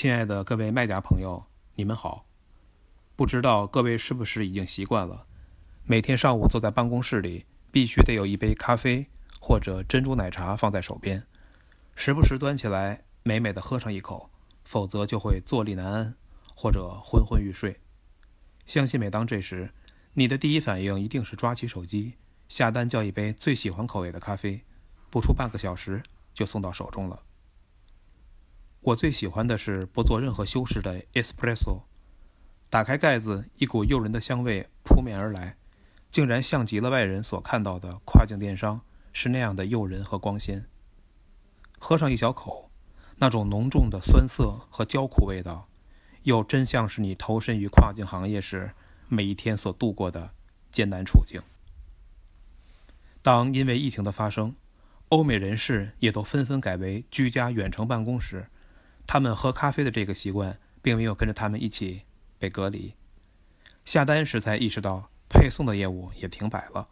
亲爱的各位卖家朋友，你们好。不知道各位是不是已经习惯了，每天上午坐在办公室里，必须得有一杯咖啡或者珍珠奶茶放在手边，时不时端起来美美的喝上一口，否则就会坐立难安或者昏昏欲睡。相信每当这时，你的第一反应一定是抓起手机下单叫一杯最喜欢口味的咖啡，不出半个小时就送到手中了。我最喜欢的是不做任何修饰的 espresso。打开盖子，一股诱人的香味扑面而来，竟然像极了外人所看到的跨境电商是那样的诱人和光鲜。喝上一小口，那种浓重的酸涩和焦苦味道，又真像是你投身于跨境行业时每一天所度过的艰难处境。当因为疫情的发生，欧美人士也都纷纷改为居家远程办公时，他们喝咖啡的这个习惯并没有跟着他们一起。被隔离，下单时才意识到配送的业务也停摆了，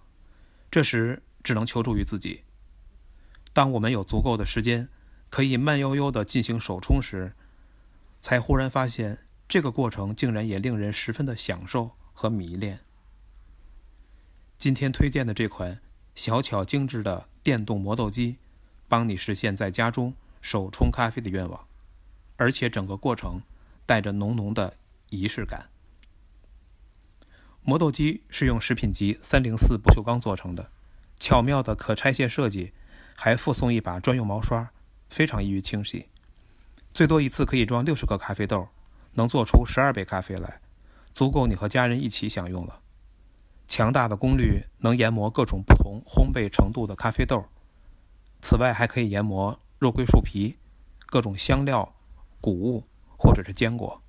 这时只能求助于自己。当我们有足够的时间，可以慢悠悠地进行手冲时，才忽然发现这个过程竟然也令人十分的享受和迷恋。今天推荐的这款小巧精致的电动磨豆机，帮你实现在家中手冲咖啡的愿望，而且整个过程带着浓浓的。仪式感。磨豆机是用食品级三零四不锈钢做成的，巧妙的可拆卸设计，还附送一把专用毛刷，非常易于清洗。最多一次可以装六十个咖啡豆，能做出十二杯咖啡来，足够你和家人一起享用了。强大的功率能研磨各种不同烘焙程度的咖啡豆，此外还可以研磨肉桂树皮、各种香料、谷物或者是坚果。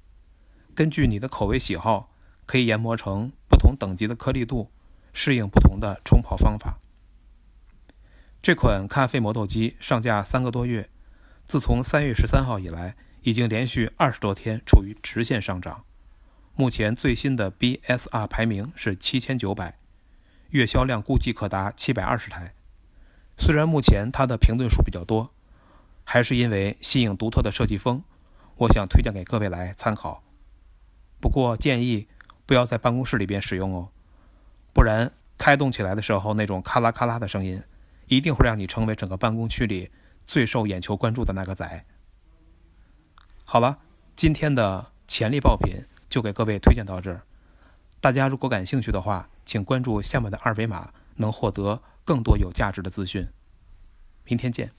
根据你的口味喜好，可以研磨成不同等级的颗粒度，适应不同的冲泡方法。这款咖啡磨豆机上架三个多月，自从三月十三号以来，已经连续二十多天处于直线上涨。目前最新的 BSR 排名是七千九百，月销量估计可达七百二十台。虽然目前它的评论数比较多，还是因为新颖独特的设计风，我想推荐给各位来参考。不过建议不要在办公室里边使用哦，不然开动起来的时候那种咔啦咔啦的声音，一定会让你成为整个办公区里最受眼球关注的那个仔。好了，今天的潜力爆品就给各位推荐到这儿。大家如果感兴趣的话，请关注下面的二维码，能获得更多有价值的资讯。明天见。